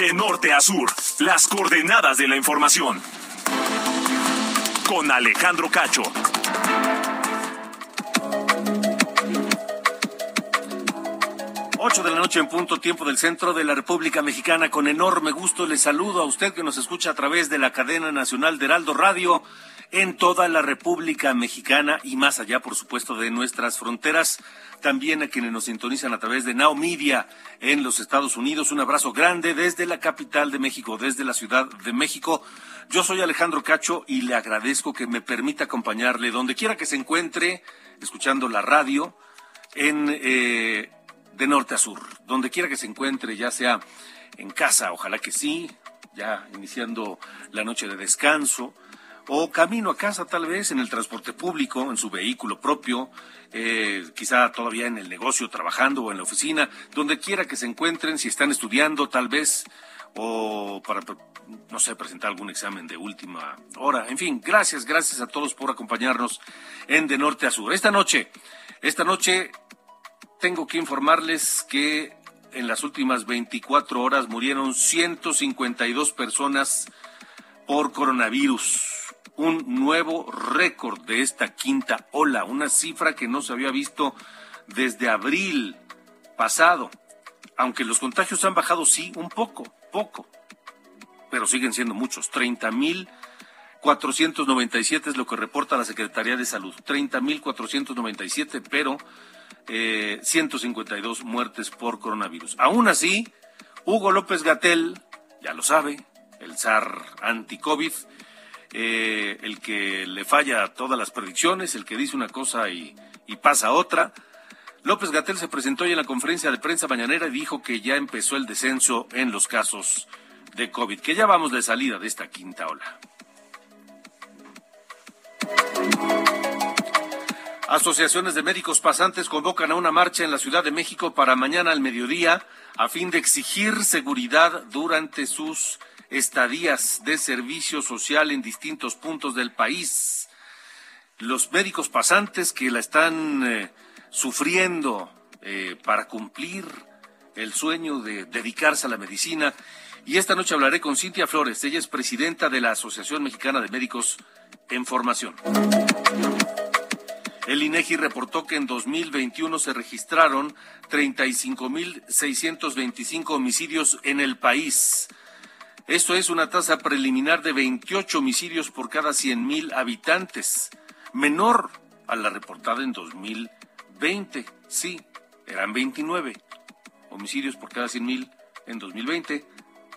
De norte a sur, las coordenadas de la información. Con Alejandro Cacho. Ocho de la noche en punto, tiempo del centro de la República Mexicana. Con enorme gusto le saludo a usted que nos escucha a través de la cadena nacional de Heraldo Radio en toda la República Mexicana y más allá, por supuesto, de nuestras fronteras. También a quienes nos sintonizan a través de Now Media en los Estados Unidos. Un abrazo grande desde la capital de México, desde la Ciudad de México. Yo soy Alejandro Cacho y le agradezco que me permita acompañarle donde quiera que se encuentre, escuchando la radio, en eh, de norte a sur, donde quiera que se encuentre, ya sea en casa, ojalá que sí, ya iniciando la noche de descanso, o camino a casa tal vez en el transporte público, en su vehículo propio, eh, quizá todavía en el negocio trabajando o en la oficina, donde quiera que se encuentren, si están estudiando tal vez, o para, no sé, presentar algún examen de última hora. En fin, gracias, gracias a todos por acompañarnos en De Norte a Sur. Esta noche, esta noche tengo que informarles que en las últimas 24 horas murieron 152 personas por coronavirus. Un nuevo récord de esta quinta ola, una cifra que no se había visto desde abril pasado. Aunque los contagios han bajado, sí, un poco, poco, pero siguen siendo muchos. 30 mil 497 es lo que reporta la Secretaría de Salud. 30 mil 497, pero eh, 152 muertes por coronavirus. Aún así, Hugo López Gatel, ya lo sabe, el zar anti-COVID, eh, el que le falla todas las predicciones, el que dice una cosa y, y pasa otra. López Gatel se presentó hoy en la conferencia de prensa mañanera y dijo que ya empezó el descenso en los casos de COVID, que ya vamos de salida de esta quinta ola. Asociaciones de médicos pasantes convocan a una marcha en la Ciudad de México para mañana al mediodía a fin de exigir seguridad durante sus estadías de servicio social en distintos puntos del país. Los médicos pasantes que la están eh, sufriendo eh, para cumplir el sueño de dedicarse a la medicina. Y esta noche hablaré con Cintia Flores. Ella es presidenta de la Asociación Mexicana de Médicos en Formación. El INEGI reportó que en 2021 se registraron 35.625 homicidios en el país. Esto es una tasa preliminar de 28 homicidios por cada 100.000 habitantes, menor a la reportada en 2020. Sí, eran 29 homicidios por cada 100.000 en 2020.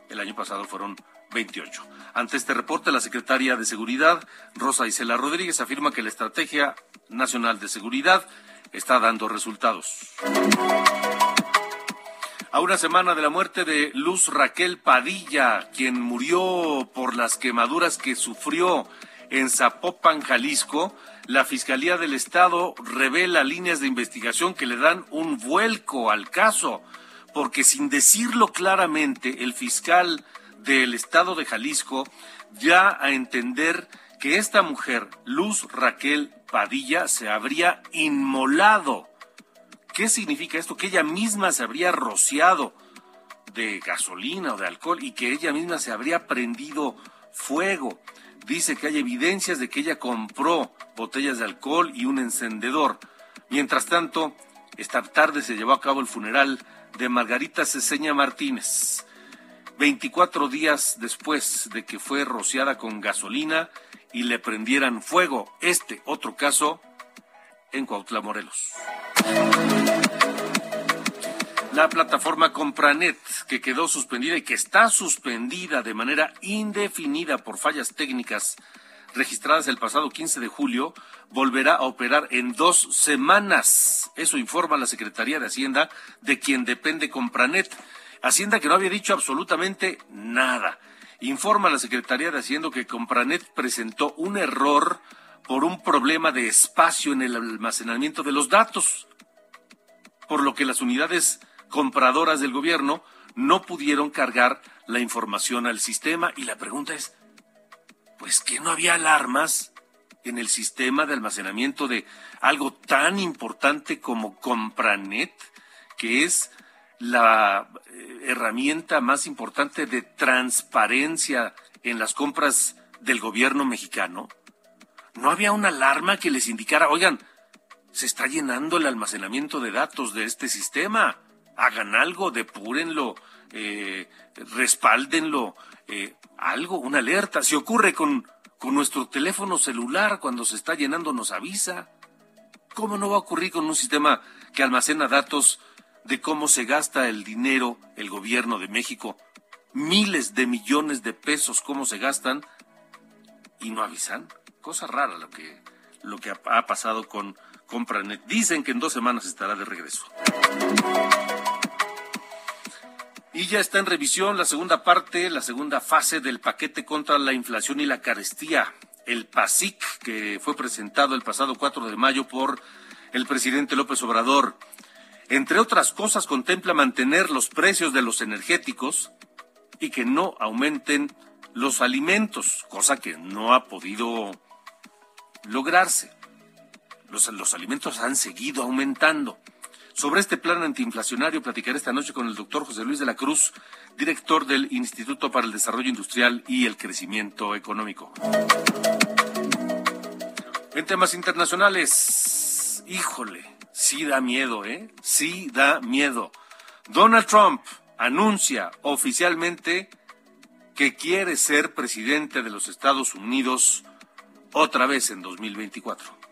El año pasado fueron 28. Ante este reporte, la secretaria de Seguridad, Rosa Isela Rodríguez, afirma que la Estrategia Nacional de Seguridad está dando resultados. A una semana de la muerte de Luz Raquel Padilla, quien murió por las quemaduras que sufrió en Zapopan, Jalisco, la Fiscalía del Estado revela líneas de investigación que le dan un vuelco al caso, porque sin decirlo claramente, el fiscal del Estado de Jalisco ya a entender que esta mujer, Luz Raquel Padilla, se habría inmolado ¿Qué significa esto? Que ella misma se habría rociado de gasolina o de alcohol y que ella misma se habría prendido fuego. Dice que hay evidencias de que ella compró botellas de alcohol y un encendedor. Mientras tanto, esta tarde se llevó a cabo el funeral de Margarita Ceseña Martínez. 24 días después de que fue rociada con gasolina y le prendieran fuego. Este otro caso en Cuautla, Morelos. La plataforma Compranet, que quedó suspendida y que está suspendida de manera indefinida por fallas técnicas, registradas el pasado 15 de julio, volverá a operar en dos semanas. Eso informa la Secretaría de Hacienda, de quien depende Compranet. Hacienda que no había dicho absolutamente nada. Informa la Secretaría de Hacienda que Compranet presentó un error por un problema de espacio en el almacenamiento de los datos, por lo que las unidades compradoras del gobierno no pudieron cargar la información al sistema. Y la pregunta es, pues que no había alarmas en el sistema de almacenamiento de algo tan importante como Compranet, que es la eh, herramienta más importante de transparencia en las compras del gobierno mexicano. No había una alarma que les indicara, oigan, se está llenando el almacenamiento de datos de este sistema. Hagan algo, depúrenlo, eh, respáldenlo, eh, algo, una alerta. Si ocurre con, con nuestro teléfono celular cuando se está llenando, nos avisa. ¿Cómo no va a ocurrir con un sistema que almacena datos de cómo se gasta el dinero el gobierno de México? Miles de millones de pesos, cómo se gastan y no avisan. Cosa rara lo que, lo que ha pasado con Compranet. Dicen que en dos semanas estará de regreso. Y ya está en revisión la segunda parte, la segunda fase del paquete contra la inflación y la carestía, el PASIC, que fue presentado el pasado 4 de mayo por el presidente López Obrador. Entre otras cosas, contempla mantener los precios de los energéticos y que no aumenten los alimentos, cosa que no ha podido lograrse. Los, los alimentos han seguido aumentando. Sobre este plan antiinflacionario platicaré esta noche con el doctor José Luis de la Cruz, director del Instituto para el Desarrollo Industrial y el Crecimiento Económico. En temas internacionales, híjole, sí da miedo, ¿eh? Sí da miedo. Donald Trump anuncia oficialmente que quiere ser presidente de los Estados Unidos otra vez en 2024.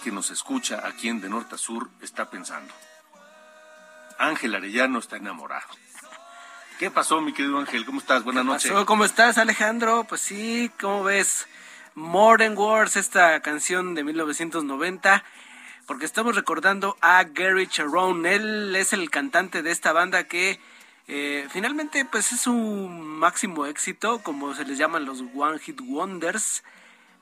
Que nos escucha aquí en De Norte a Sur está pensando. Ángel Arellano está enamorado. ¿Qué pasó, mi querido Ángel? ¿Cómo estás? Buenas noches. ¿Cómo estás, Alejandro? Pues sí, ¿cómo ves? Modern Wars, esta canción de 1990, porque estamos recordando a Gary Cherone. Él es el cantante de esta banda que eh, finalmente pues es un máximo éxito, como se les llaman los One Hit Wonders.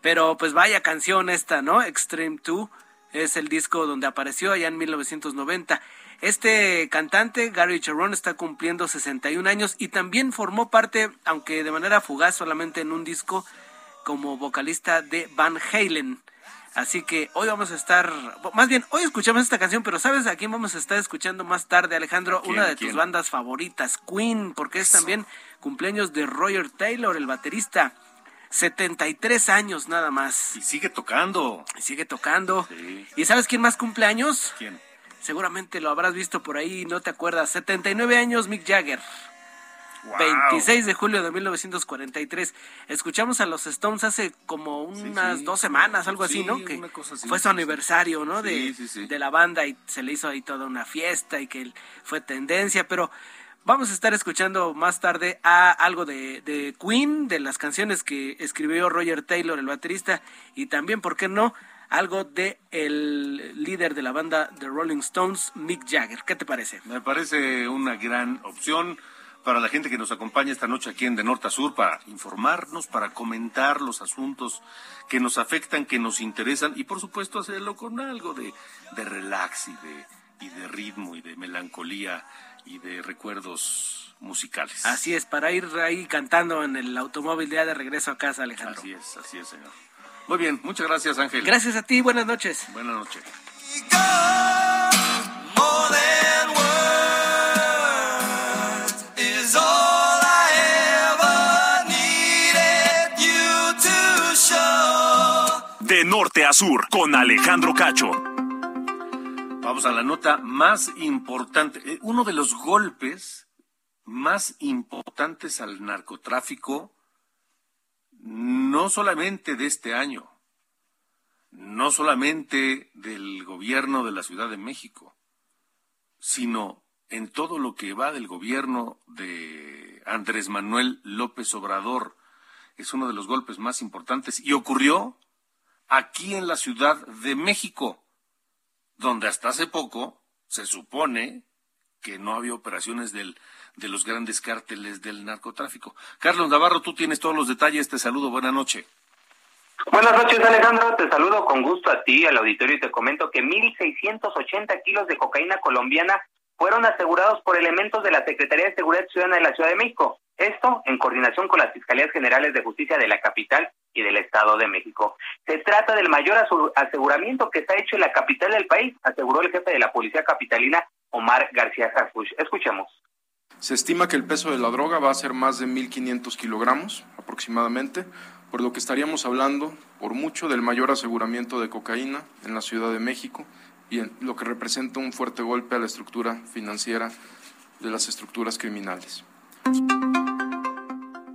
Pero pues vaya canción esta, ¿no? Extreme 2 es el disco donde apareció allá en 1990. Este cantante, Gary Cherone, está cumpliendo 61 años y también formó parte, aunque de manera fugaz, solamente en un disco, como vocalista de Van Halen. Así que hoy vamos a estar, más bien, hoy escuchamos esta canción, pero ¿sabes a quién vamos a estar escuchando más tarde, Alejandro? Una de tus bandas favoritas, Queen, porque es también cumpleaños de Roger Taylor, el baterista. 73 años nada más. Y sigue tocando. Y sigue tocando. ¿Y sabes quién más cumple años? ¿Quién? Seguramente lo habrás visto por ahí, no te acuerdas. 79 años Mick Jagger. 26 de julio de 1943. Escuchamos a los Stones hace como unas dos semanas, algo así, ¿no? Que fue su aniversario, ¿no? De, de la banda y se le hizo ahí toda una fiesta y que fue tendencia, pero Vamos a estar escuchando más tarde a algo de, de, Queen, de las canciones que escribió Roger Taylor, el baterista, y también, ¿por qué no?, algo de el líder de la banda The Rolling Stones, Mick Jagger. ¿Qué te parece? Me parece una gran opción para la gente que nos acompaña esta noche aquí en De Norte a Sur para informarnos, para comentar los asuntos que nos afectan, que nos interesan y por supuesto hacerlo con algo de, de relax y de y de ritmo y de melancolía y de recuerdos musicales. Así es, para ir ahí cantando en el automóvil ya de regreso a casa, Alejandro. Así es, así es, señor. Muy bien, muchas gracias, Ángel. Gracias a ti, buenas noches. Buenas noches. De norte a sur, con Alejandro Cacho. A la nota más importante. Eh, Uno de los golpes más importantes al narcotráfico, no solamente de este año, no solamente del gobierno de la Ciudad de México, sino en todo lo que va del gobierno de Andrés Manuel López Obrador. Es uno de los golpes más importantes y ocurrió aquí en la Ciudad de México, donde hasta hace poco se supone que no había operaciones del, de los grandes cárteles del narcotráfico. Carlos Navarro, tú tienes todos los detalles. Te saludo. Buenas noches. Buenas noches, Alejandro. Te saludo con gusto a ti, al auditorio, y te comento que 1.680 kilos de cocaína colombiana fueron asegurados por elementos de la Secretaría de Seguridad Ciudadana de la Ciudad de México. Esto en coordinación con las Fiscalías Generales de Justicia de la capital y del Estado de México. Se trata del mayor aseguramiento que ha hecho en la capital del país, aseguró el jefe de la Policía Capitalina, Omar García Harfuch. Escuchemos. Se estima que el peso de la droga va a ser más de 1.500 kilogramos aproximadamente, por lo que estaríamos hablando por mucho del mayor aseguramiento de cocaína en la Ciudad de México y en lo que representa un fuerte golpe a la estructura financiera de las estructuras criminales.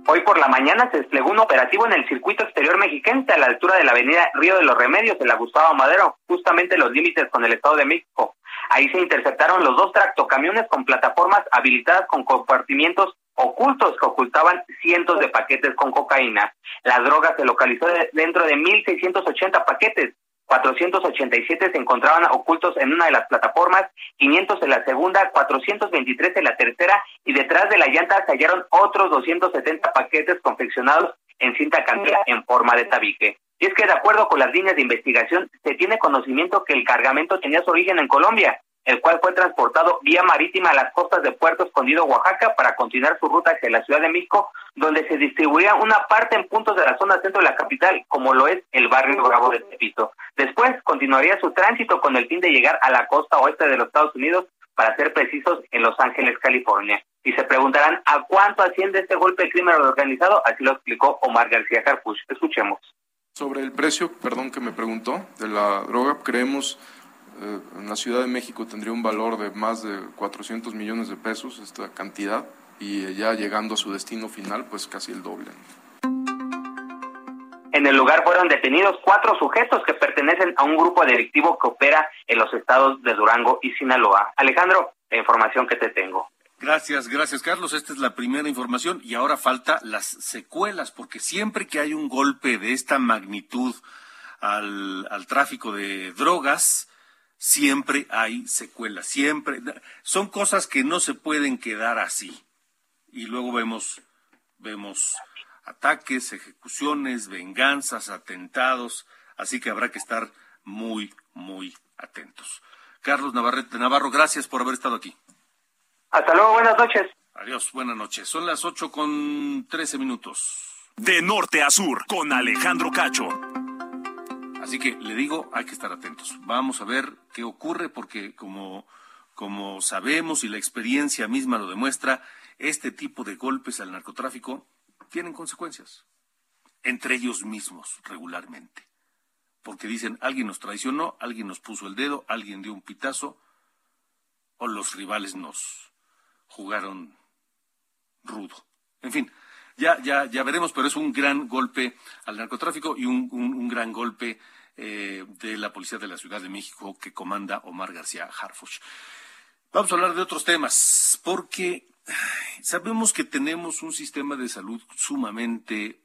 Hoy por la mañana se desplegó un operativo en el circuito exterior mexiquense a la altura de la avenida Río de los Remedios de la Gustavo Madero, justamente los límites con el Estado de México. Ahí se interceptaron los dos tractocamiones con plataformas habilitadas con compartimientos ocultos que ocultaban cientos de paquetes con cocaína. La droga se localizó dentro de 1.680 paquetes. 487 se encontraban ocultos en una de las plataformas, 500 en la segunda, 423 en la tercera y detrás de la llanta se hallaron otros 270 paquetes confeccionados en cinta cantera en forma de tabique. Y es que de acuerdo con las líneas de investigación, se tiene conocimiento que el cargamento tenía su origen en Colombia, el cual fue transportado vía marítima a las costas de Puerto Escondido, Oaxaca, para continuar su ruta hacia la Ciudad de México, donde se distribuía una parte en puntos de la zona centro de la capital, como lo es el barrio Bravo de Tepito. Después continuaría su tránsito con el fin de llegar a la costa oeste de los Estados Unidos, para ser precisos, en Los Ángeles, California. Y se preguntarán a cuánto asciende este golpe de crimen organizado, así lo explicó Omar García Carpuch. Escuchemos. Sobre el precio, perdón que me preguntó, de la droga, creemos eh, en la Ciudad de México tendría un valor de más de 400 millones de pesos esta cantidad y ya llegando a su destino final, pues casi el doble. En el lugar fueron detenidos cuatro sujetos que pertenecen a un grupo delictivo que opera en los estados de Durango y Sinaloa. Alejandro, la información que te tengo. Gracias, gracias Carlos. Esta es la primera información y ahora falta las secuelas, porque siempre que hay un golpe de esta magnitud al, al tráfico de drogas, siempre hay secuelas, siempre. Son cosas que no se pueden quedar así. Y luego vemos, vemos ataques, ejecuciones, venganzas, atentados, así que habrá que estar muy, muy atentos. Carlos Navarrete Navarro, gracias por haber estado aquí. Hasta luego, buenas noches. Adiós, buenas noches. Son las ocho con trece minutos. De norte a sur, con Alejandro Cacho. Así que le digo, hay que estar atentos. Vamos a ver qué ocurre porque como, como sabemos y la experiencia misma lo demuestra, este tipo de golpes al narcotráfico tienen consecuencias entre ellos mismos regularmente. Porque dicen, alguien nos traicionó, alguien nos puso el dedo, alguien dio un pitazo, o los rivales nos jugaron rudo. En fin, ya, ya, ya veremos, pero es un gran golpe al narcotráfico y un, un, gran golpe eh, de la Policía de la Ciudad de México que comanda Omar García Harfuch. Vamos a hablar de otros temas, porque sabemos que tenemos un sistema de salud sumamente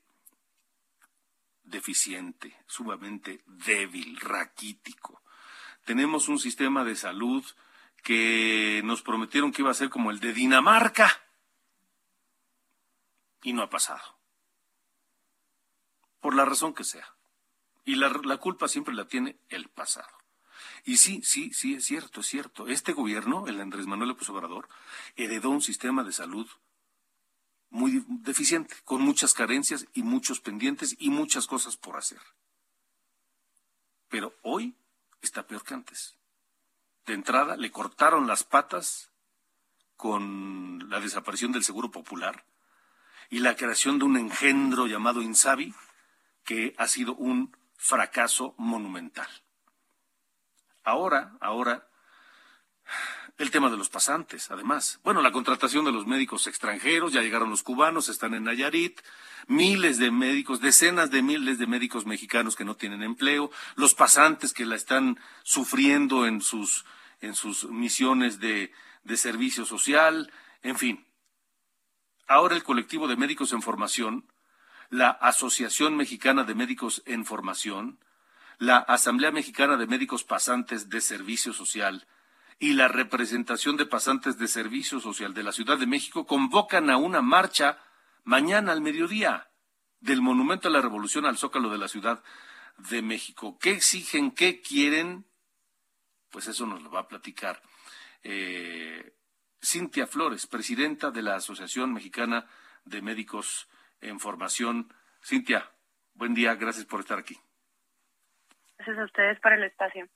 deficiente, sumamente débil, raquítico. Tenemos un sistema de salud que nos prometieron que iba a ser como el de Dinamarca y no ha pasado. Por la razón que sea. Y la, la, culpa siempre la tiene el pasado. Y sí, sí, sí, es cierto, es cierto. Este gobierno, el Andrés Manuel López Obrador, heredó un sistema de salud muy deficiente, con muchas carencias y muchos pendientes y muchas cosas por hacer. Pero hoy está peor que antes. De entrada, le cortaron las patas con la desaparición del Seguro Popular y la creación de un engendro llamado Insabi, que ha sido un fracaso monumental. Ahora, ahora, el tema de los pasantes, además. Bueno, la contratación de los médicos extranjeros, ya llegaron los cubanos, están en Nayarit, miles de médicos, decenas de miles de médicos mexicanos que no tienen empleo, los pasantes que la están sufriendo en sus, en sus misiones de, de servicio social, en fin. Ahora el colectivo de médicos en formación, la Asociación Mexicana de Médicos en Formación, la Asamblea Mexicana de Médicos Pasantes de Servicio Social y la representación de pasantes de Servicio Social de la Ciudad de México convocan a una marcha mañana al mediodía del Monumento a la Revolución al Zócalo de la Ciudad de México. ¿Qué exigen? ¿Qué quieren? Pues eso nos lo va a platicar eh, Cintia Flores, presidenta de la Asociación Mexicana de Médicos en Formación. Cintia, buen día, gracias por estar aquí. Gracias a ustedes por el espacio.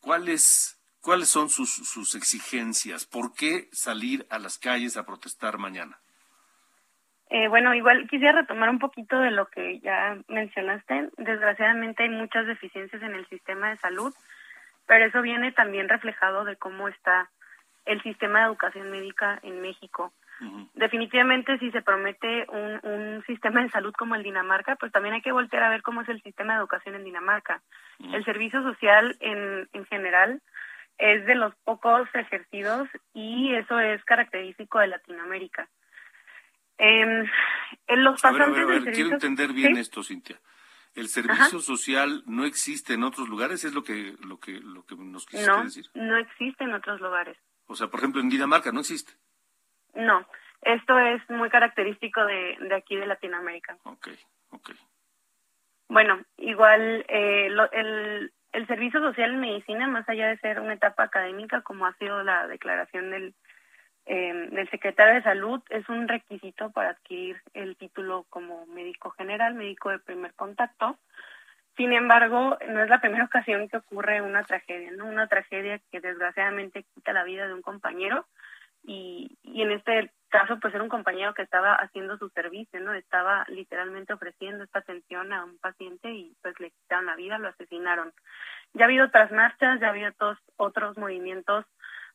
¿Cuáles, cuáles son sus, sus exigencias? ¿Por qué salir a las calles a protestar mañana? Eh, bueno, igual quisiera retomar un poquito de lo que ya mencionaste. Desgraciadamente hay muchas deficiencias en el sistema de salud, pero eso viene también reflejado de cómo está el sistema de educación médica en México. Definitivamente, si se promete un, un, sistema de salud como el Dinamarca, pues también hay que voltear a ver cómo es el sistema de educación en Dinamarca. El servicio social en, en general es de los pocos ejercidos y eso es característico de Latinoamérica. Eh, en los pasantes a ver, a ver, quiero entender bien esto, Cintia. El servicio social no existe en otros lugares, es lo que lo que lo que nos quisiste no, decir. No existe en otros lugares. O sea, por ejemplo, en Dinamarca no existe. No, esto es muy característico de, de aquí de Latinoamérica. Ok, ok. Bueno, igual eh, lo, el, el servicio social en medicina, más allá de ser una etapa académica, como ha sido la declaración del, eh, del secretario de salud, es un requisito para adquirir el título como médico general, médico de primer contacto. Sin embargo, no es la primera ocasión que ocurre una tragedia, ¿no? Una tragedia que desgraciadamente quita la vida de un compañero y, y en este caso pues era un compañero que estaba haciendo su servicio, ¿no? Estaba literalmente ofreciendo esta atención a un paciente y pues le quitaron la vida, lo asesinaron. Ya ha habido otras marchas, ya ha habido otros, otros movimientos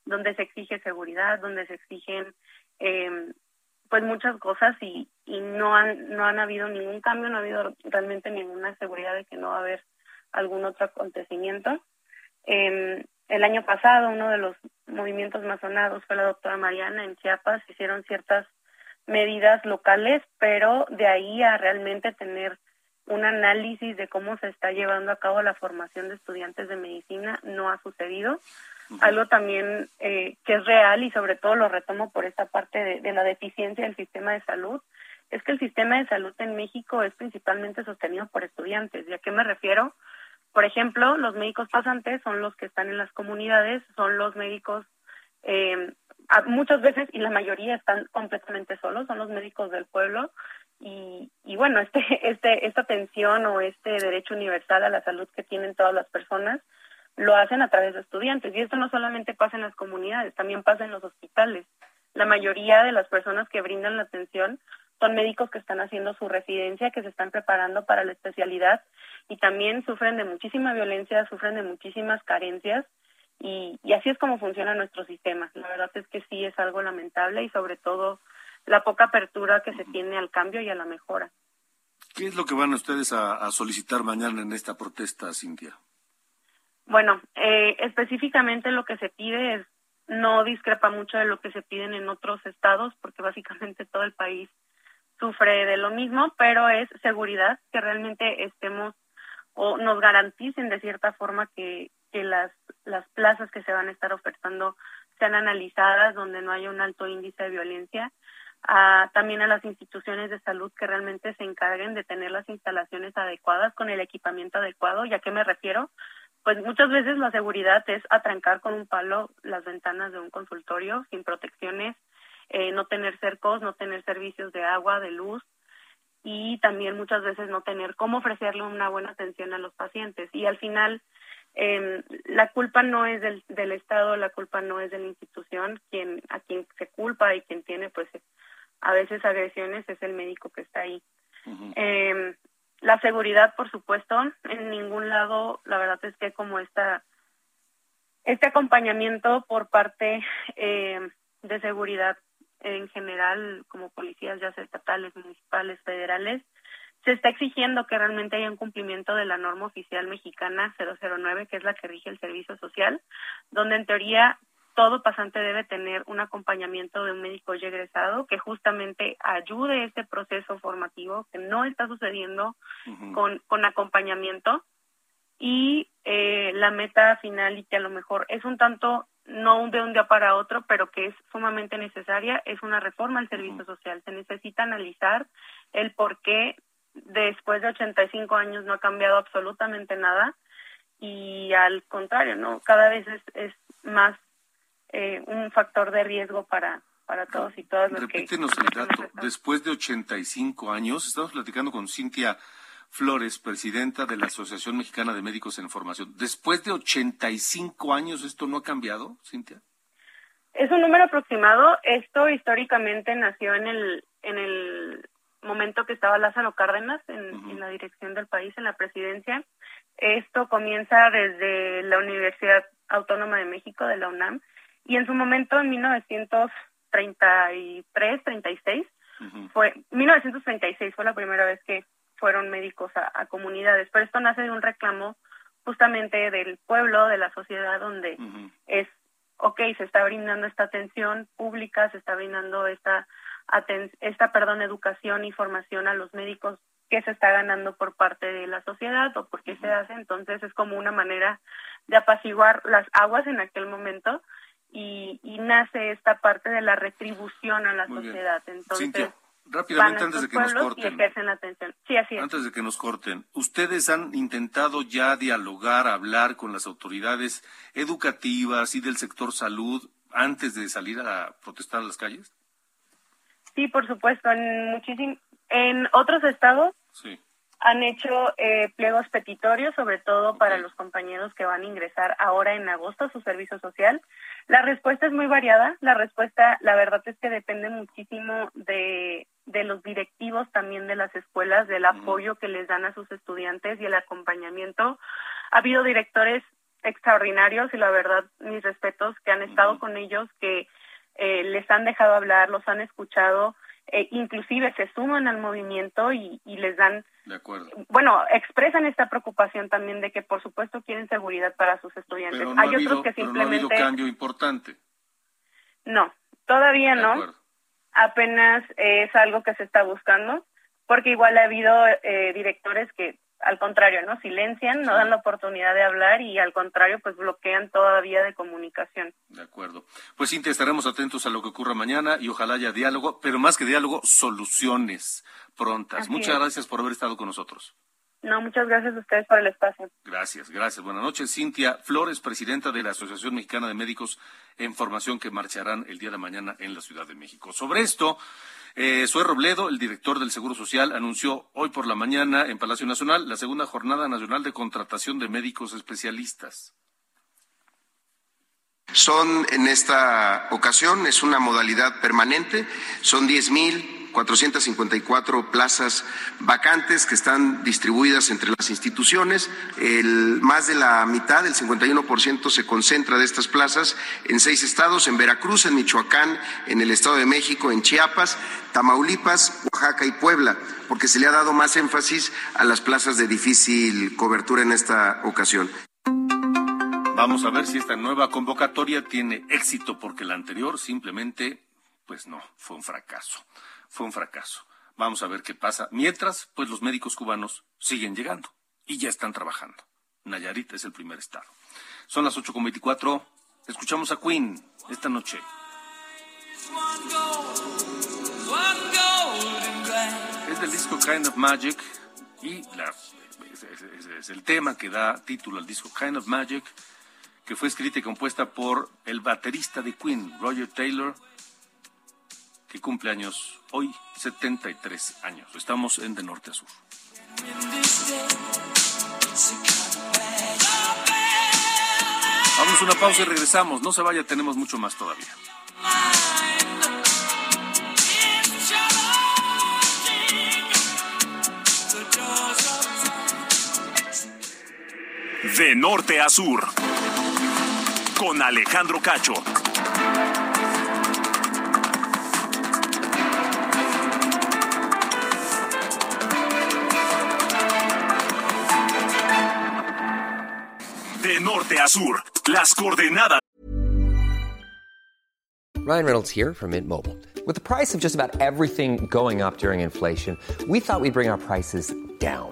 donde se exige seguridad, donde se exigen eh, pues muchas cosas y, y no han no han habido ningún cambio, no ha habido realmente ninguna seguridad de que no va a haber algún otro acontecimiento. Eh, el año pasado uno de los movimientos más sonados fue la doctora Mariana en Chiapas, hicieron ciertas medidas locales, pero de ahí a realmente tener un análisis de cómo se está llevando a cabo la formación de estudiantes de medicina no ha sucedido algo también eh, que es real y sobre todo lo retomo por esta parte de, de, la deficiencia del sistema de salud, es que el sistema de salud en México es principalmente sostenido por estudiantes. ¿Y a qué me refiero? Por ejemplo, los médicos pasantes son los que están en las comunidades, son los médicos, eh, muchas veces y la mayoría están completamente solos, son los médicos del pueblo. Y, y bueno, este, este, esta atención o este derecho universal a la salud que tienen todas las personas, lo hacen a través de estudiantes. Y esto no solamente pasa en las comunidades, también pasa en los hospitales. La mayoría de las personas que brindan la atención son médicos que están haciendo su residencia, que se están preparando para la especialidad y también sufren de muchísima violencia, sufren de muchísimas carencias y, y así es como funciona nuestro sistema. La verdad es que sí es algo lamentable y sobre todo la poca apertura que se tiene al cambio y a la mejora. ¿Qué es lo que van ustedes a, a solicitar mañana en esta protesta, Cintia? Bueno, eh, específicamente lo que se pide es no discrepa mucho de lo que se piden en otros estados, porque básicamente todo el país sufre de lo mismo, pero es seguridad, que realmente estemos o nos garanticen de cierta forma que, que las, las plazas que se van a estar ofertando sean analizadas, donde no haya un alto índice de violencia, a, también a las instituciones de salud que realmente se encarguen de tener las instalaciones adecuadas con el equipamiento adecuado. ¿Y a qué me refiero? pues muchas veces la seguridad es atrancar con un palo las ventanas de un consultorio sin protecciones, eh, no tener cercos, no tener servicios de agua, de luz y también muchas veces no tener cómo ofrecerle una buena atención a los pacientes. Y al final, eh, la culpa no es del, del Estado, la culpa no es de la institución, quien a quien se culpa y quien tiene pues a veces agresiones es el médico que está ahí. eh, la seguridad, por supuesto, en ningún lado, la verdad es que como esta, este acompañamiento por parte eh, de seguridad en general, como policías ya sea estatales, municipales, federales, se está exigiendo que realmente haya un cumplimiento de la norma oficial mexicana 009, que es la que rige el servicio social, donde en teoría todo pasante debe tener un acompañamiento de un médico ya egresado que justamente ayude este proceso formativo que no está sucediendo con, con acompañamiento. Y eh, la meta final y que a lo mejor es un tanto no de un día para otro, pero que es sumamente necesaria, es una reforma al servicio social. Se necesita analizar el por qué después de 85 años no ha cambiado absolutamente nada y al contrario, no cada vez es, es más eh, un factor de riesgo para, para todos y todas los Repítenos el dato. Después de 85 años, estamos platicando con Cintia Flores, presidenta de la Asociación Mexicana de Médicos en Formación. Después de 85 años, ¿esto no ha cambiado, Cintia? Es un número aproximado. Esto históricamente nació en el, en el momento que estaba Lázaro Cárdenas en, en la dirección del país, en la presidencia. Esto comienza desde la Universidad Autónoma de México, de la UNAM, y en su momento, en 1933, 36, fue 1936 fue la primera vez que fueron médicos a, comunidades, pero esto nace de un reclamo justamente del pueblo, de la sociedad, donde es, ok, se está brindando esta atención pública, se está brindando esta, esta, perdón, educación y formación a los médicos que se está ganando por parte de la sociedad o por qué se hace, entonces es como una manera de apaciguar las aguas en aquel momento y, y nace esta parte de la retribución a la sociedad. Entonces, rápidamente antes de que nos corten. Sí, así es. Antes de que nos corten, ¿ustedes han intentado ya dialogar, hablar con las autoridades educativas y del sector salud antes de salir a protestar a las calles? Sí, por supuesto. En muchísimos, en otros estados sí han hecho eh, pliegos petitorios, sobre todo para los compañeros que van a ingresar ahora en agosto a su servicio social. La respuesta es muy variada. La respuesta, la verdad es que depende muchísimo de, de los directivos también de las escuelas, del apoyo que les dan a sus estudiantes y el acompañamiento. Ha habido directores extraordinarios y la verdad, mis respetos, que han estado con ellos, que eh, les han dejado hablar, los han escuchado, eh, inclusive se suman al movimiento y, y les dan de acuerdo. Bueno, expresan esta preocupación también de que, por supuesto, quieren seguridad para sus estudiantes. Pero no Hay ha habido, otros que pero simplemente. no ha habido cambio importante. No, todavía De no. acuerdo. Apenas es algo que se está buscando, porque igual ha habido eh, directores que, al contrario, no silencian, no dan la oportunidad de hablar y, al contrario, pues bloquean toda vía de comunicación. De acuerdo. Pues Cintia, estaremos atentos a lo que ocurra mañana y ojalá haya diálogo, pero más que diálogo, soluciones prontas. Así Muchas es. gracias por haber estado con nosotros. No, muchas gracias a ustedes por el espacio. Gracias, gracias. Buenas noches. Cintia Flores, presidenta de la Asociación Mexicana de Médicos en Formación que marcharán el día de mañana en la Ciudad de México. Sobre esto, eh, Zoe Robledo, el director del Seguro Social, anunció hoy por la mañana en Palacio Nacional la segunda Jornada Nacional de Contratación de Médicos Especialistas. Son en esta ocasión, es una modalidad permanente, son 10.454 plazas vacantes que están distribuidas entre las instituciones. El, más de la mitad, el 51%, se concentra de estas plazas en seis estados, en Veracruz, en Michoacán, en el Estado de México, en Chiapas, Tamaulipas, Oaxaca y Puebla, porque se le ha dado más énfasis a las plazas de difícil cobertura en esta ocasión. Vamos a ver si esta nueva convocatoria tiene éxito, porque la anterior simplemente, pues no, fue un fracaso. Fue un fracaso. Vamos a ver qué pasa. Mientras, pues los médicos cubanos siguen llegando y ya están trabajando. Nayarit es el primer estado. Son las 8.24. Escuchamos a Queen esta noche. Es del disco Kind of Magic y es el tema que da título al disco Kind of Magic, que fue escrita y compuesta por el baterista de Queen, Roger Taylor, que cumple años hoy, 73 años. Estamos en De Norte a Sur. Vamos a una pausa y regresamos. No se vaya, tenemos mucho más todavía. De norte a sur. Con Alejandro Cacho. Norte a sur, las coordenadas. Ryan Reynolds here from Mint Mobile. With the price of just about everything going up during inflation, we thought we'd bring our prices down.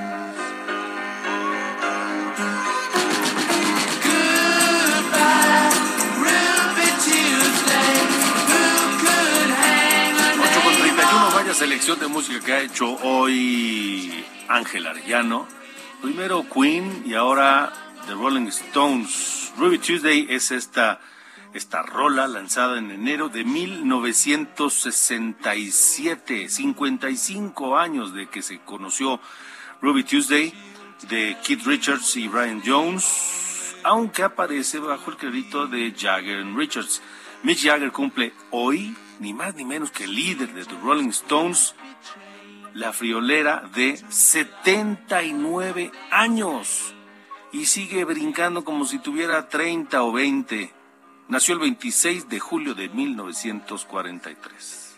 Selección de música que ha hecho hoy Ángel Arellano. Primero Queen y ahora The Rolling Stones. Ruby Tuesday es esta, esta rola lanzada en enero de 1967, 55 años de que se conoció Ruby Tuesday de Keith Richards y Brian Jones, aunque aparece bajo el crédito de Jagger and Richards. Mick Jagger cumple hoy, ni más ni menos que el líder de The Rolling Stones, la friolera de 79 años y sigue brincando como si tuviera 30 o 20. Nació el 26 de julio de 1943.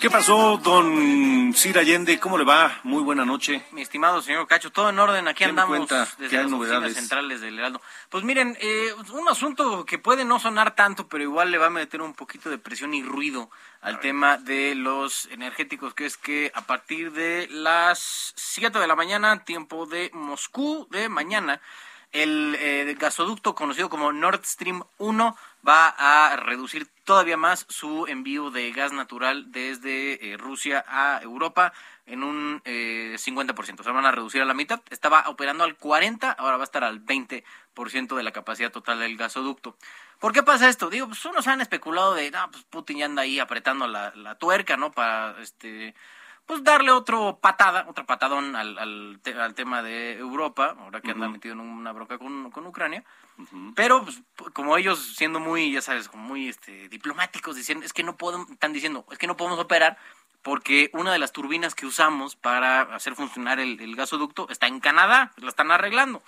¿Qué pasó, don Sir Allende? ¿Cómo le va? Muy buena noche. Mi estimado señor Cacho, todo en orden, aquí ¿Qué me andamos cuenta? desde ¿Qué hay las novedades? oficinas centrales del Heraldo. Pues miren, eh, un asunto que puede no sonar tanto, pero igual le va a meter un poquito de presión y ruido al tema de los energéticos, que es que a partir de las 7 de la mañana, tiempo de Moscú de mañana, el eh, gasoducto conocido como Nord Stream 1 va a reducir todavía más su envío de gas natural desde eh, Rusia a Europa en un eh, 50%. O sea, van a reducir a la mitad. Estaba operando al 40%, ahora va a estar al 20% de la capacidad total del gasoducto. ¿Por qué pasa esto? Digo, pues unos han especulado de, no, pues Putin ya anda ahí apretando la, la tuerca, ¿no? Para, este, pues darle otro patada, otro patadón al, al, te- al tema de Europa, ahora que anda metido en una bronca con, con Ucrania. Pero pues, como ellos siendo muy, ya sabes, como muy este, diplomáticos, diciendo, es que no podemos, están diciendo, es que no podemos operar porque una de las turbinas que usamos para hacer funcionar el, el gasoducto está en Canadá, la están arreglando.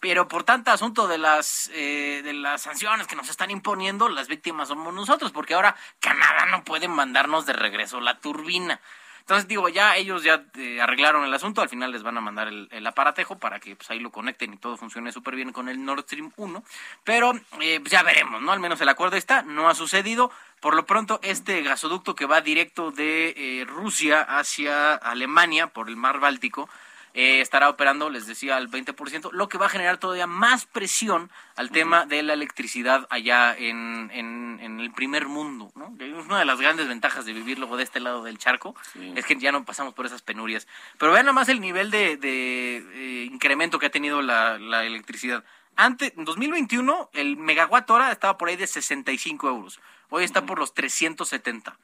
Pero por tanto asunto de las eh, de las sanciones que nos están imponiendo, las víctimas somos nosotros, porque ahora Canadá no puede mandarnos de regreso la turbina. Entonces digo, ya ellos ya eh, arreglaron el asunto, al final les van a mandar el, aparatejo para que pues, ahí lo conecten y todo funcione súper bien con el Nord Stream 1, pero eh, pues, ya veremos, ¿no? Al menos el acuerdo está, no ha sucedido. Por lo pronto, este gasoducto que va directo de eh, Rusia hacia Alemania por el mar Báltico, eh, estará operando, les decía, al 20%, lo que va a generar todavía más presión al tema de la electricidad allá en, en- en el primer mundo. ¿no? Una de las grandes ventajas de vivir luego de este lado del charco, es que ya no pasamos por esas penurias. Pero vean nada más el nivel de, de, eh, incremento que ha tenido la, la electricidad. Antes, en 2021, el megawatt hora estaba por ahí de 65 euros. Hoy está por los 370.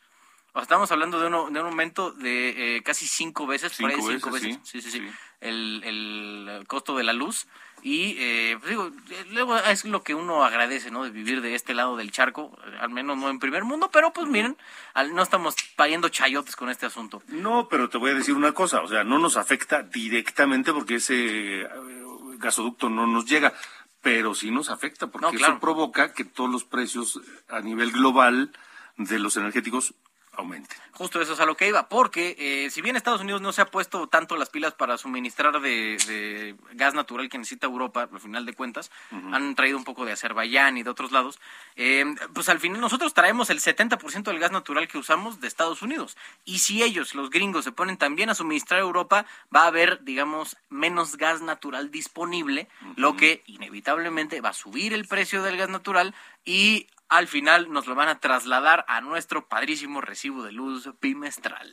Estamos hablando de, uno- de un aumento de eh, casi cinco veces, por ahí Cinco veces, veces, sí, sí, sí, El, el costo de la luz. Y eh, pues digo, eh, luego es lo que uno agradece, ¿no? De vivir de este lado del charco, al menos no en primer mundo, pero pues miren, al- no estamos pariendo chayotes con este asunto. No, pero te voy a decir una cosa, o sea, no nos afecta directamente porque ese eh, gasoducto no nos llega, pero sí nos afecta porque No, claro. eso provoca que todos los precios a nivel global de los energéticos aumenten. Justo eso es a lo que iba, porque eh, si bien Estados Unidos no se ha puesto tanto las pilas para suministrar de, de gas natural que necesita Europa, al final de cuentas, han traído un poco de Azerbaiyán y de otros lados, eh, pues al final nosotros traemos el 70% del gas natural que usamos de Estados Unidos. Y si ellos, los gringos, se ponen también a suministrar a Europa, va a haber, digamos, menos gas natural disponible, lo que inevitablemente va a subir el precio del gas natural y al final nos lo van a trasladar a nuestro padrísimo recibo de luz bimestral.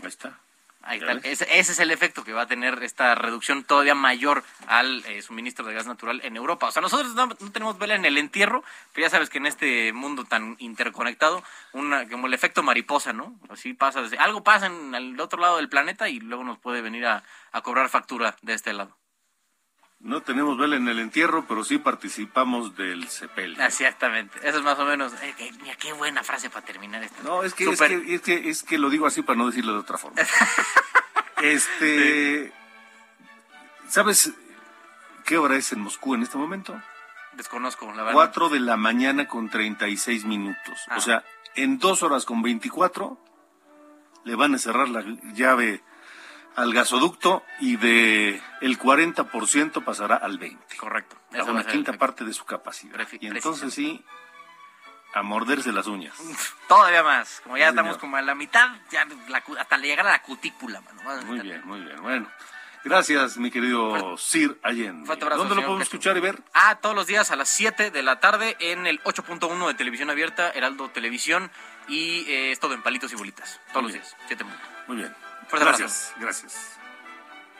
Ahí está. Ahí está. Ese, ese es el efecto que va a tener esta reducción todavía mayor al eh, suministro de gas natural en Europa. O sea, nosotros no, no tenemos vela en el entierro, pero ya sabes que en este mundo tan interconectado, una, como el efecto mariposa, ¿no? Así pasa, desde- algo pasa en el otro lado del planeta y luego nos puede venir a, a cobrar factura de este lado. No tenemos vela en el entierro, pero sí participamos del CEPEL. Exactamente. Eso es más o menos. eh, eh, mira, qué buena frase para terminar esto. No, es que, es que, es que, es que lo digo así para no decirlo de otra forma. este, ¿sabes qué hora es en Moscú en este momento? Desconozco, la verdad. 4 de la mañana con 36 minutos. Ah. O sea, en dos horas con 24 le van a cerrar la llave al gasoducto y de el 40% pasará al 20. Correcto. A una el quinta parte de su capacidad. Prefi- Y entonces sí, a morderse las uñas. Todavía más. Como ya Sí, estamos señor. como a la mitad, ya la hasta llegar a la cutícula, mano. Muy bien, muy bien. Bueno, gracias, mi querido Sir Allende. abrazo, ¿Dónde lo podemos escuchar y ver? Ah, todos los días a las 7 de la tarde en el 8.1 de Televisión Abierta, Heraldo Televisión, y eh, es todo en palitos y bolitas. Todos Muy los días, 7 minutos. Muy bien. Fuerte abrazo. Gracias, gracias.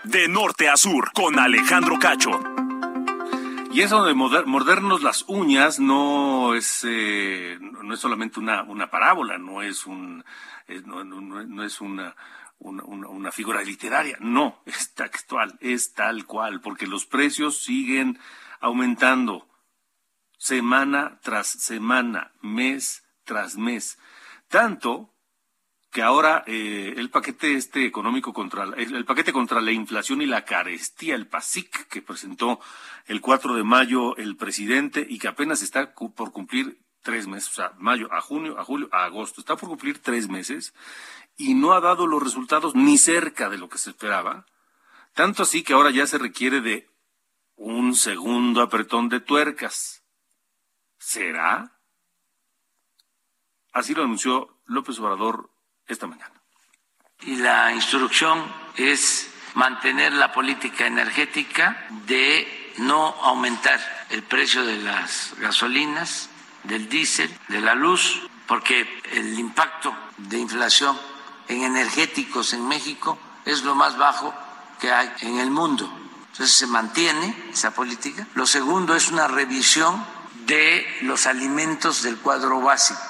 De norte a sur, con Alejandro Cacho. Y eso de mordernos las uñas no es eh, no es solamente una, una parábola, no es un eh, no, no- no- no es una, una, una- una figura literaria, no, es textual, es tal cual, porque los precios siguen aumentando semana tras semana, mes tras mes. Tanto que ahora eh, el paquete este económico contra el, paquete contra la inflación y la carestía, el PASIC, que presentó el 4 de mayo el presidente y que apenas está por cumplir tres meses, o sea, mayo a junio, a julio, a agosto, está por cumplir tres meses y no ha dado los resultados ni cerca de lo que se esperaba. Tanto así que ahora ya se requiere de un segundo apretón de tuercas. ¿Será? Así lo anunció López Obrador esta mañana. y la instrucción es mantener la política energética de no aumentar el precio de las gasolinas, del diésel, de la luz, porque el impacto de inflación en energéticos en México es lo más bajo que hay en el mundo. Entonces se mantiene esa política. Lo segundo es una revisión de los alimentos del cuadro básico,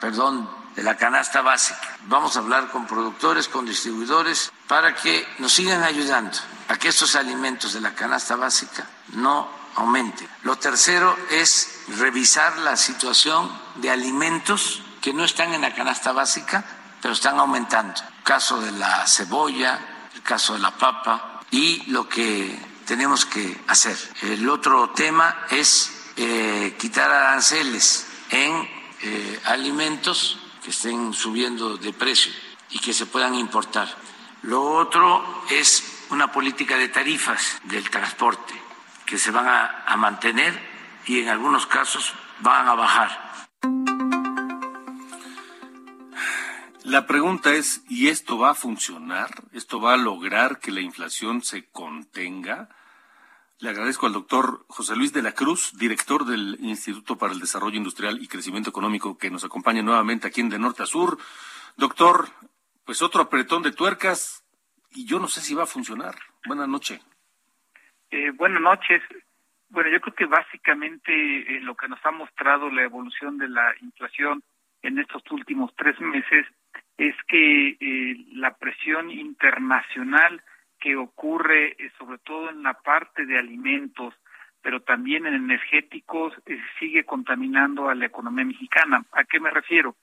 perdón, de la canasta básica. Vamos a hablar con productores, con distribuidores, para que nos sigan ayudando a que estos alimentos de la canasta básica no aumenten. Lo tercero es revisar la situación de alimentos que no están en la canasta básica, pero están aumentando. El caso de la cebolla, el caso de la papa y lo que tenemos que hacer. El otro tema es eh, quitar aranceles en eh, alimentos que estén subiendo de precio y que se puedan importar. Lo otro es una política de tarifas del transporte que se van a, mantener y en algunos casos van a bajar. La pregunta es, ¿y esto va a funcionar? ¿Esto va a lograr que la inflación se contenga? Le agradezco al doctor José Luis de la Cruz, director del Instituto para el Desarrollo Industrial y Crecimiento Económico, que nos acompaña nuevamente aquí en De Norte a Sur. Doctor, pues otro apretón de tuercas y yo no sé si va a funcionar. Buenas noches. Eh, buenas noches. Bueno, yo creo que básicamente eh, lo que nos ha mostrado la evolución de la inflación en estos últimos tres meses es que eh, la presión internacional que ocurre eh, sobre todo en la parte de alimentos, pero también en energéticos, eh, sigue contaminando a la economía mexicana. ¿A qué me refiero?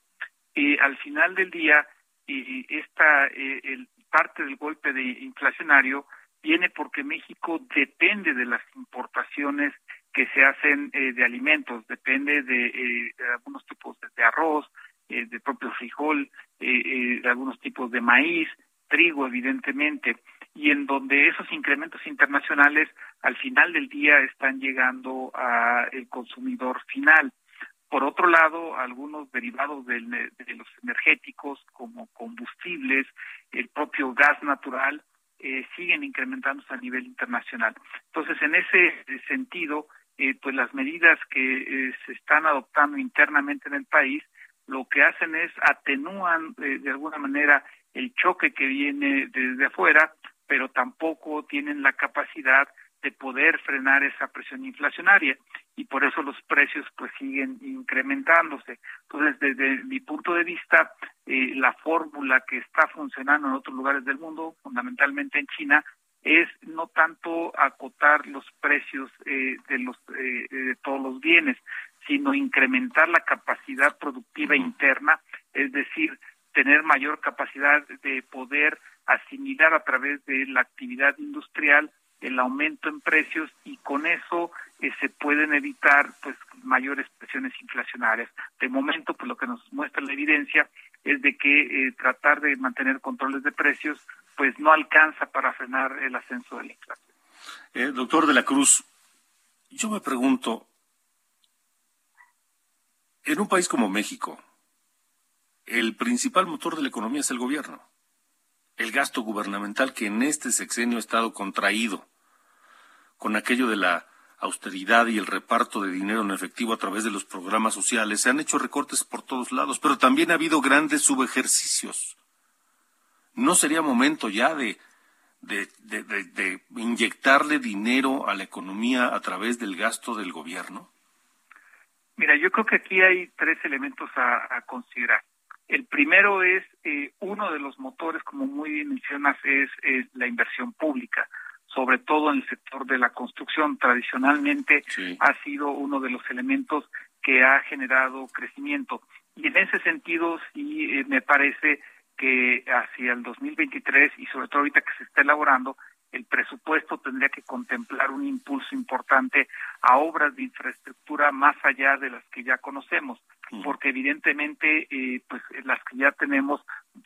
Eh, al final del día, eh, esta eh, el, parte del golpe de inflacionario viene porque México depende de las importaciones que se hacen de alimentos, depende de, algunos tipos de, de arroz, de propio frijol, de algunos tipos de maíz, trigo, evidentemente, y en donde esos incrementos internacionales al final del día están llegando al consumidor final. Por otro lado, algunos derivados de los energéticos como combustibles, el propio gas natural, eh, siguen incrementándose a nivel internacional. Entonces, en ese sentido, eh, pues las medidas que eh, se están adoptando internamente en el país, lo que hacen es atenúan eh, de alguna manera el choque que viene desde afuera, pero tampoco tienen la capacidad de poder frenar esa presión inflacionaria y por eso los precios pues siguen incrementándose. Entonces, desde mi punto de vista, eh, la fórmula que está funcionando en otros lugares del mundo, fundamentalmente en China, es no tanto acotar los precios eh, de los eh, de todos los bienes, sino incrementar la capacidad productiva interna, es decir, tener mayor capacidad de poder asimilar a través de la actividad industrial el aumento en precios y con eso eh, se pueden evitar pues mayores presiones inflacionarias. De momento, pues lo que nos muestra la evidencia es de que eh, tratar de mantener controles de precios pues no alcanza para frenar el ascenso de la inflación. Eh, doctor de la Cruz, yo me pregunto, en un país como México, el principal motor de la economía es el gobierno. El gasto gubernamental que en este sexenio ha estado contraído con aquello de la austeridad y el reparto de dinero en efectivo a través de los programas sociales. Se han hecho recortes por todos lados, pero también ha habido grandes subejercicios. ¿No sería momento ya de, de, de, inyectarle dinero a la economía a través del gasto del gobierno? Mira, yo creo que aquí hay tres elementos a considerar. El primero es, eh, uno de los motores, como muy bien mencionas, es, es la inversión pública, sobre todo en el sector de la construcción. Tradicionalmente ha sido uno de los elementos que ha generado crecimiento. Y en ese sentido, sí eh, me parece que hacia el 2023 y sobre todo ahorita que se está elaborando, el presupuesto tendría que contemplar un impulso importante a obras de infraestructura más allá de las que ya conocemos, porque evidentemente eh, pues las que ya tenemos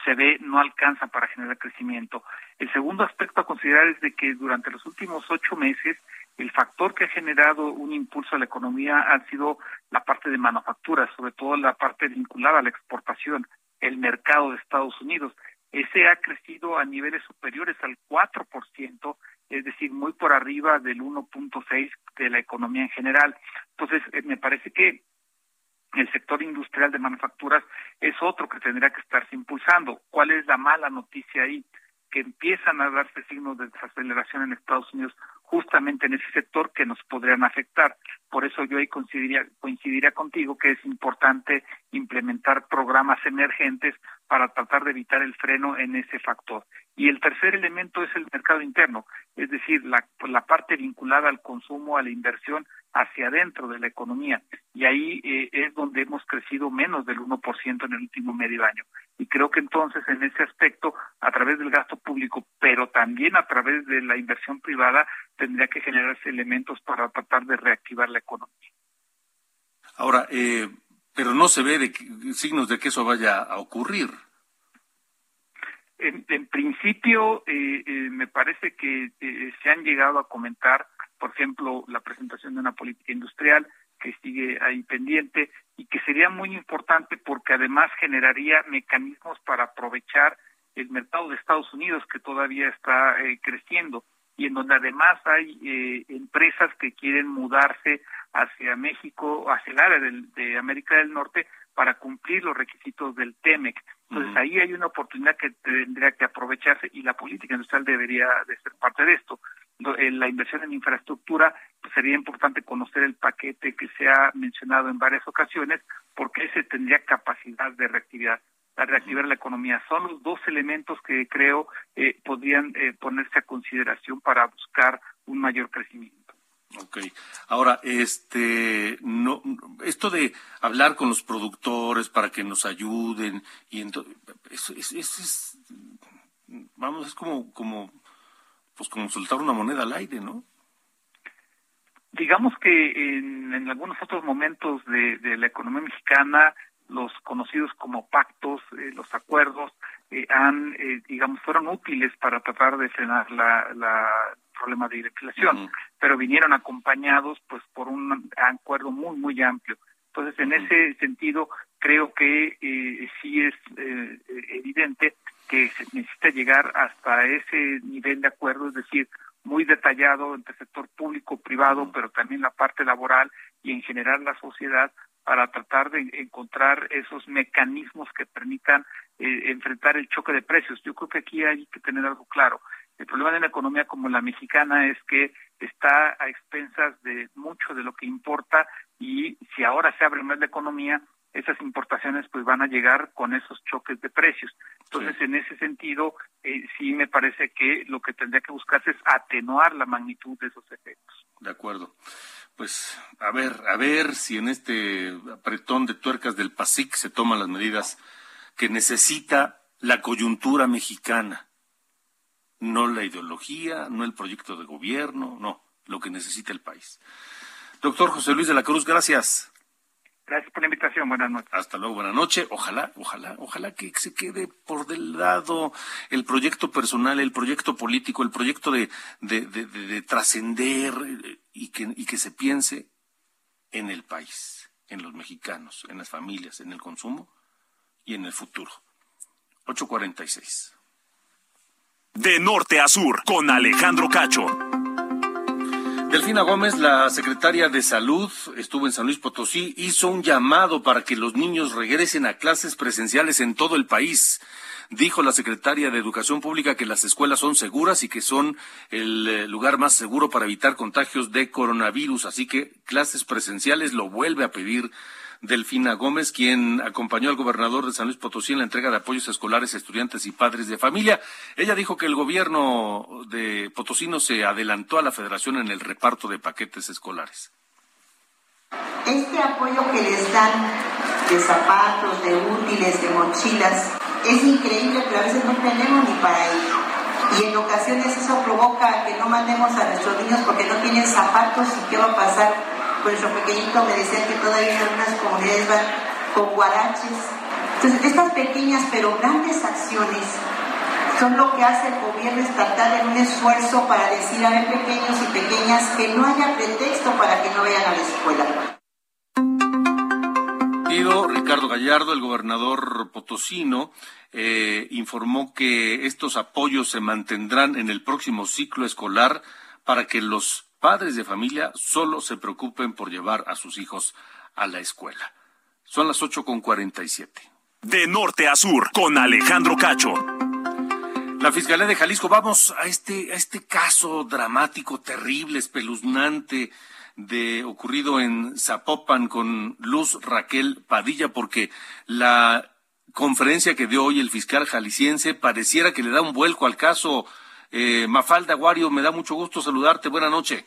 se ve no alcanzan para generar crecimiento. El segundo aspecto a considerar es de que durante los últimos ocho meses el factor que ha generado un impulso a la economía ha sido la parte de manufactura, sobre todo la parte vinculada a la exportación, el mercado de Estados Unidos ese ha crecido a niveles superiores al 4%, es decir, muy por arriba del 1.6 de la economía en general. Entonces, eh, me parece que el sector industrial de manufacturas es otro que tendría que estarse impulsando. ¿Cuál es la mala noticia ahí? Que empiezan a darse signos de desaceleración en Estados Unidos justamente en ese sector que nos podrían afectar. Por eso yo ahí coincidiría, coincidiría contigo que es importante implementar programas emergentes para tratar de evitar el freno en ese factor. Y el tercer elemento es el mercado interno, es decir, la, parte vinculada al consumo, a la inversión hacia adentro de la economía. Y ahí eh, es donde hemos crecido menos del 1% en el último medio año. Y creo que entonces en ese aspecto, a través del gasto público, pero también a través de la inversión privada, tendría que generarse elementos para tratar de reactivar la economía. Ahora, eh, pero no se ve de signos de que eso vaya a ocurrir. En, en principio, eh, eh, me parece que eh, se han llegado a comentar, por ejemplo, la presentación de una política industrial que sigue ahí pendiente y que sería muy importante porque además generaría mecanismos para aprovechar el mercado de Estados Unidos que todavía está eh, creciendo y en donde además hay empresas que quieren mudarse hacia México, hacia el área del- de América del Norte para cumplir los requisitos del TEMEC. Entonces ahí hay una oportunidad que tendría que aprovecharse y la política industrial debería de ser parte de esto. Eh, La inversión en infraestructura pues, sería importante conocer el paquete que se ha mencionado en varias ocasiones porque ese tendría capacidad de reactividad a reactivar la economía. Son los dos elementos que creo eh, podrían eh, ponerse a consideración para buscar un mayor crecimiento. Ok. Ahora, este, no, esto de hablar con los productores para que nos ayuden y entonces, eso, es, vamos, es como, como, pues como soltar una moneda al aire, ¿no? Digamos que en, en algunos otros momentos de, de la economía mexicana, los conocidos como pactos, eh, los acuerdos, eh, han, eh, digamos, fueron útiles para tratar de frenar la, la problema de la inflación, pero vinieron acompañados, pues, por un acuerdo muy, muy amplio. Entonces, en ese sentido, creo que eh, sí es eh, evidente que se necesita llegar hasta ese nivel de acuerdo, es decir, muy detallado entre el sector público, privado, pero también la parte laboral y en general la sociedad para tratar de encontrar esos mecanismos que permitan eh, enfrentar el choque de precios. Yo creo que aquí hay que tener algo claro. El problema de una economía como la mexicana es que está a expensas de mucho de lo que importa y si ahora se abre más la economía, esas importaciones pues van a llegar con esos choques de precios. Entonces, en ese sentido, eh, sí me parece que lo que tendría que buscarse es atenuar la magnitud de esos efectos. De acuerdo. Pues a ver, a ver si en este apretón de tuercas del PASIC se toman las medidas que necesita la coyuntura mexicana. No la ideología, no el proyecto de gobierno, no, lo que necesita el país. Doctor José Luis de la Cruz, gracias. Gracias por la invitación. Buenas noches. Hasta luego, buenas noches. Ojalá, ojalá, ojalá que se quede por del lado el proyecto personal, el proyecto político, el proyecto de, de, de, de- de trascender y que, y que se piense en el país, en los mexicanos, en las familias, en el consumo y en el futuro. 846. De norte a sur, con Alejandro Cacho. Delfina Gómez, la secretaria de Salud, estuvo en San Luis Potosí, hizo un llamado para que los niños regresen a clases presenciales en todo el país. Dijo la secretaria de Educación Pública que las escuelas son seguras y que son el eh, lugar más seguro para evitar contagios de coronavirus. Así que clases presenciales lo vuelve a pedir Delfina Gómez, quien acompañó al gobernador de San Luis Potosí en la entrega de apoyos escolares a estudiantes y padres de familia. Ella dijo que el gobierno de Potosino se adelantó a la federación en el reparto de paquetes escolares. Este apoyo que les dan de zapatos, de útiles, de mochilas, es increíble, pero a veces no tenemos ni para ello. Y en ocasiones eso provoca que no mandemos a nuestros niños porque no tienen zapatos y qué va a pasar. Pues nuestro pequeñito me decía que todavía algunas comunidades van con guaraches. Entonces, estas pequeñas pero grandes acciones son lo que hace el gobierno estatal en un esfuerzo para decir a ver pequeños y pequeñas que no haya pretexto para que no vayan a la escuela. Ricardo Gallardo, el gobernador potosino, eh, informó que estos apoyos se mantendrán en el próximo ciclo escolar para que los padres de familia solo se preocupen por llevar a sus hijos a la escuela. Son las ocho con cuarenta y siete. De norte a sur, con Alejandro Cacho. La Fiscalía de Jalisco, vamos a este, a este caso dramático, terrible, espeluznante de ocurrido en Zapopan con Luz Raquel Padilla, porque la conferencia que dio hoy el fiscal jalisciense pareciera que le da un vuelco al caso. Eh, Mafalda Aguario, me da mucho gusto saludarte. Buenas noches.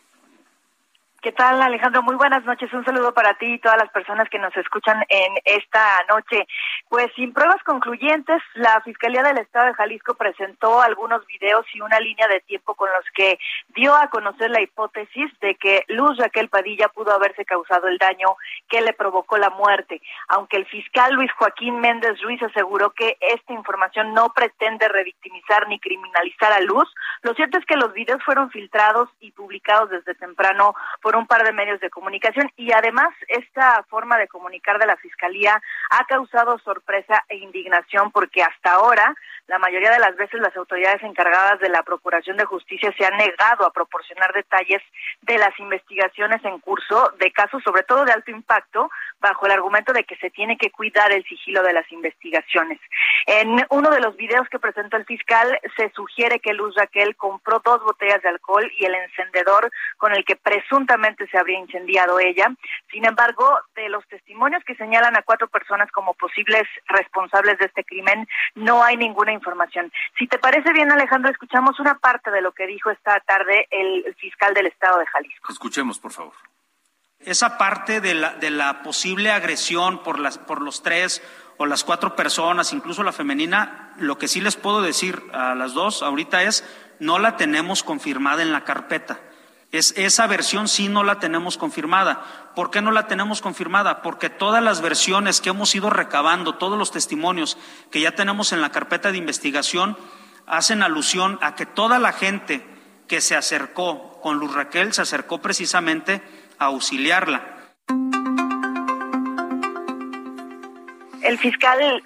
¿Qué tal, Alejandro? Muy buenas noches. Un saludo para ti y todas las personas que nos escuchan en esta noche. Pues sin pruebas concluyentes, la Fiscalía del Estado de Jalisco presentó algunos videos y una línea de tiempo con los que dio a conocer la hipótesis de que Luz Raquel Padilla pudo haberse causado el daño que le provocó la muerte. Aunque el fiscal Luis Joaquín Méndez Ruiz aseguró que esta información no pretende revictimizar ni criminalizar a Luz, lo cierto es que los videos fueron filtrados y publicados desde temprano por por un par de medios de comunicación y además esta forma de comunicar de la Fiscalía ha causado sorpresa e indignación porque hasta ahora la mayoría de las veces las autoridades encargadas de la Procuración de Justicia se han negado a proporcionar detalles de las investigaciones en curso de casos sobre todo de alto impacto bajo el argumento de que se tiene que cuidar el sigilo de las investigaciones. En uno de los videos que presentó el fiscal se sugiere que Luz Raquel compró dos botellas de alcohol y el encendedor con el que presuntamente se habría incendiado ella. Sin embargo, de los testimonios que señalan a cuatro personas como posibles responsables de este crimen, no hay ninguna información. Si te parece bien, Alejandro, escuchamos una parte de lo que dijo esta tarde el fiscal del estado de Jalisco. Escuchemos, por favor. Esa parte de la, de la posible agresión por, las, por los tres o las cuatro personas, incluso la femenina, lo que sí les puedo decir a las dos ahorita es, no la tenemos confirmada en la carpeta. Es, esa versión sí no la tenemos confirmada. ¿Por qué no la tenemos confirmada? Porque todas las versiones que hemos ido recabando, todos los testimonios que ya tenemos en la carpeta de investigación, hacen alusión a que toda la gente que se acercó con Luz Raquel se acercó precisamente a auxiliarla. El fiscal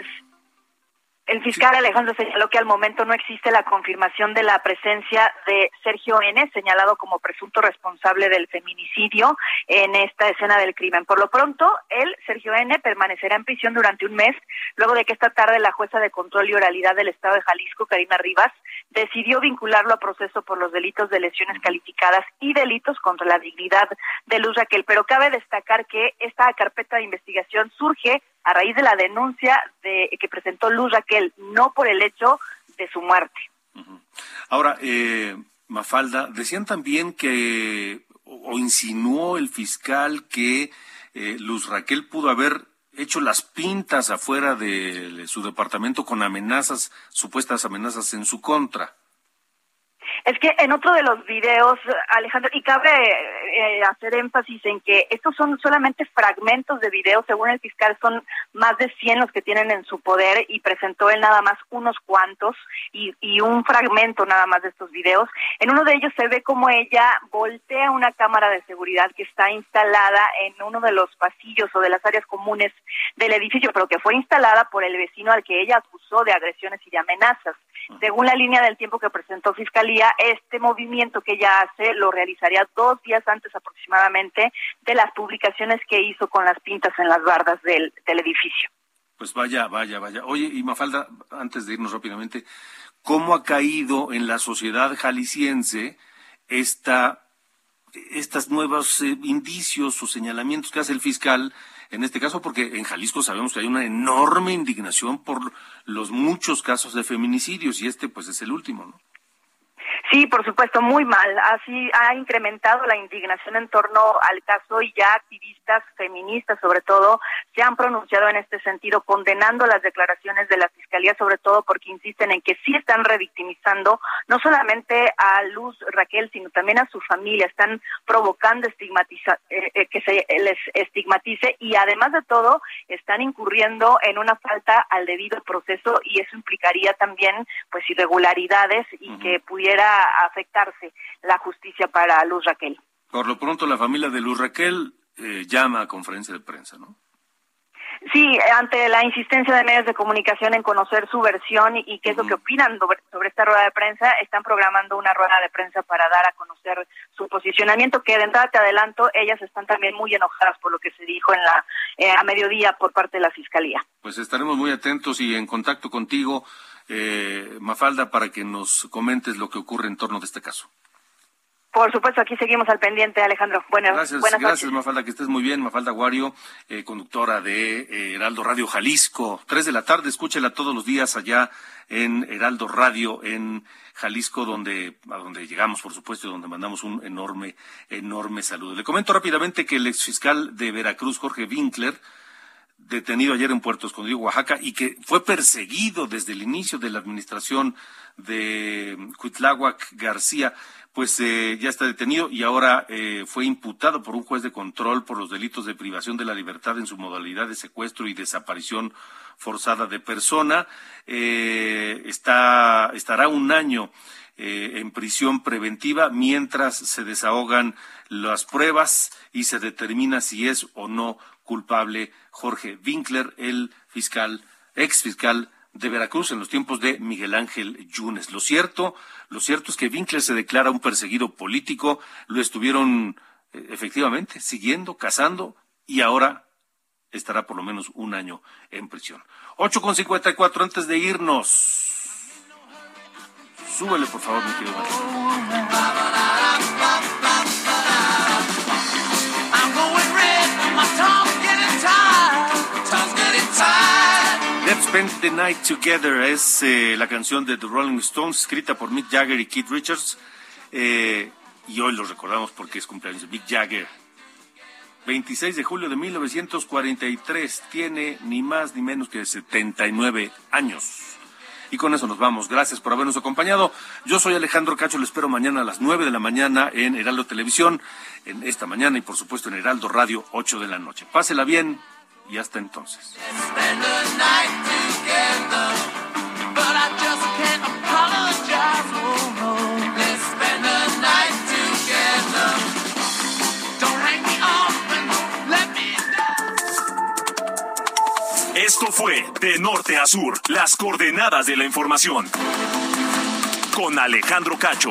el fiscal Alejandro señaló que al momento no existe la confirmación de la presencia de Sergio N., señalado como presunto responsable del feminicidio en esta escena del crimen. Por lo pronto, él, Sergio N., permanecerá en prisión durante un mes, luego de que esta tarde la jueza de control y oralidad del Estado de Jalisco, Karina Rivas, decidió vincularlo a proceso por los delitos de lesiones calificadas y delitos contra la dignidad de Luz Raquel. Pero cabe destacar que esta carpeta de investigación surge a raíz de la denuncia de, que presentó Luz Raquel, no por el hecho de su muerte. Ahora, eh, Mafalda, decían también que, o insinuó el fiscal que eh, Luz Raquel pudo haber hecho las pintas afuera de su departamento con amenazas, supuestas amenazas en su contra. Es que en otro de los videos, Alejandro, y cabe eh, hacer énfasis en que estos son solamente fragmentos de videos, según el fiscal son más de 100 los que tienen en su poder y presentó él nada más unos cuantos y, y un fragmento nada más de estos videos. En uno de ellos se ve como ella voltea una cámara de seguridad que está instalada en uno de los pasillos o de las áreas comunes del edificio, pero que fue instalada por el vecino al que ella acusó de agresiones y de amenazas. Según la línea del tiempo que presentó Fiscalía, este movimiento que ella hace lo realizaría dos días antes aproximadamente de las publicaciones que hizo con las pintas en las bardas del, edificio. Pues vaya, vaya, vaya. Oye, y Mafalda, antes de irnos rápidamente, ¿cómo ha caído en la sociedad jalisciense esta, estas nuevos eh, indicios o señalamientos que hace el fiscal en este caso, porque en Jalisco sabemos que hay una enorme indignación por los muchos casos de feminicidios y este pues es el último, ¿no? Sí, por supuesto, muy mal. Así ha incrementado la indignación en torno al caso y ya activistas feministas, sobre todo, se han pronunciado en este sentido, condenando las declaraciones de la Fiscalía, sobre todo porque insisten en que sí están revictimizando no solamente a Luz Raquel, sino también a su familia. Están provocando estigmatiza eh, eh, que se les estigmatice y además de todo, están incurriendo en una falta al debido proceso y eso implicaría también pues irregularidades y que pudiera afectarse la justicia para Luz Raquel. Por lo pronto, la familia de Luz Raquel eh, llama a conferencia de prensa, ¿no? Sí, ante la insistencia de medios de comunicación en conocer su versión y, qué es lo que opinan sobre, sobre esta rueda de prensa, están programando una rueda de prensa para dar a conocer su posicionamiento, que de entrada te adelanto, ellas están también muy enojadas por lo que se dijo en la eh, a mediodía por parte de la Fiscalía. Pues estaremos muy atentos y en contacto contigo, eh, Mafalda, para que nos comentes lo que ocurre en torno de este caso. Por supuesto, aquí seguimos al pendiente, Alejandro. Bueno, Gracias, buenas gracias noches. Mafalda, que estés muy bien. Mafalda Guario, eh, conductora de eh, Heraldo Radio Jalisco. Tres de la tarde, escúchela todos los días allá en Heraldo Radio en Jalisco, donde, a donde llegamos, por supuesto, y donde mandamos un enorme, enorme saludo. Le comento rápidamente que el exfiscal de Veracruz, Jorge Winkler, detenido ayer en Puerto Escondido, Oaxaca, y que fue perseguido desde el inicio de la administración de Cuitláhuac García, pues eh, ya está detenido y ahora eh, fue imputado por un juez de control por los delitos de privación de la libertad en su modalidad de secuestro y desaparición forzada de persona. Eh, está, estará un año en prisión preventiva mientras se desahogan las pruebas y se determina si es o no culpable Jorge Winkler, el fiscal, ex fiscal de Veracruz en los tiempos de Miguel Ángel Yunes. Lo cierto, lo cierto es que Winkler se declara un perseguido político, lo estuvieron eh, efectivamente siguiendo, cazando y ahora estará por lo menos un año en prisión. Ocho con cincuenta y cuatro antes de irnos. Súbele, por favor, mi querido Mario. Spend the Night Together es eh, la canción de The Rolling Stones, escrita por Mick Jagger y Keith Richards. Eh, y hoy lo recordamos porque es cumpleaños de Mick Jagger. 26 de julio de 1943, tiene ni más ni menos que 79 años. Y con eso nos vamos. Gracias por habernos acompañado. Yo soy Alejandro Cacho, lo espero mañana a las 9 de la mañana en Heraldo Televisión, en esta mañana y por supuesto en Heraldo Radio 8 de la noche. Pásela bien y hasta entonces. Esto fue De Norte a Sur, las coordenadas de la información. Con Alejandro Cacho.